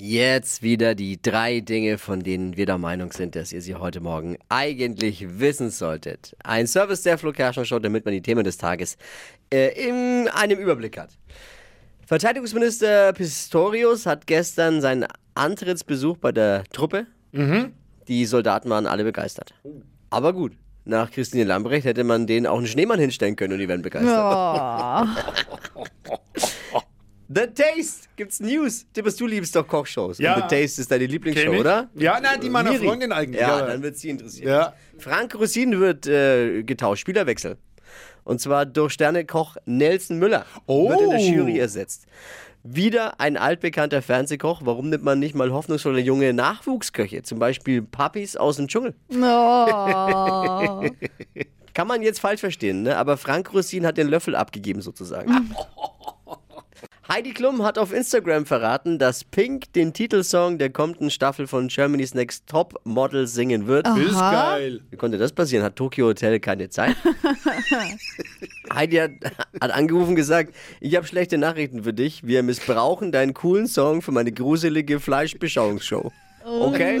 Jetzt wieder die drei Dinge, von denen wir der Meinung sind, dass ihr sie heute Morgen eigentlich wissen solltet. Ein Service der Flo Kerschner Show, damit man die Themen des Tages äh, in einem Überblick hat. Verteidigungsminister Pistorius hat gestern seinen Antrittsbesuch bei der Truppe. Die Soldaten waren alle begeistert. Aber gut, nach Christine Lambrecht hätte man denen auch einen Schneemann hinstellen können und die wären begeistert. The Taste gibt's News. Tippes, du liebst doch Kochshows. Ja. Und The Taste ist deine Lieblingsshow, oder? Ja, nein, die meiner Miri. Freundin eigentlich. Ja, dann wird sie interessieren. Ja. Frank Rosin wird äh, getauscht, Spielerwechsel. Und zwar durch Sternekoch Nelson Müller. Oh. Wird in der Jury ersetzt. Wieder ein altbekannter Fernsehkoch. Warum nimmt man nicht mal hoffnungsvolle junge Nachwuchsköche? Zum Beispiel Puppies aus dem Dschungel. Oh. Kann man jetzt falsch verstehen, ne? aber Frank Rosin hat den Löffel abgegeben sozusagen. Heidi Klum hat auf Instagram verraten, dass Pink den Titelsong der kommenden Staffel von Germany's Next Top Model singen wird. Ist geil. Wie konnte das passieren? Hat Tokyo Hotel keine Zeit? Heidi hat, hat angerufen und gesagt, ich habe schlechte Nachrichten für dich. Wir missbrauchen deinen coolen Song für meine gruselige Fleischbeschauungsshow. Okay?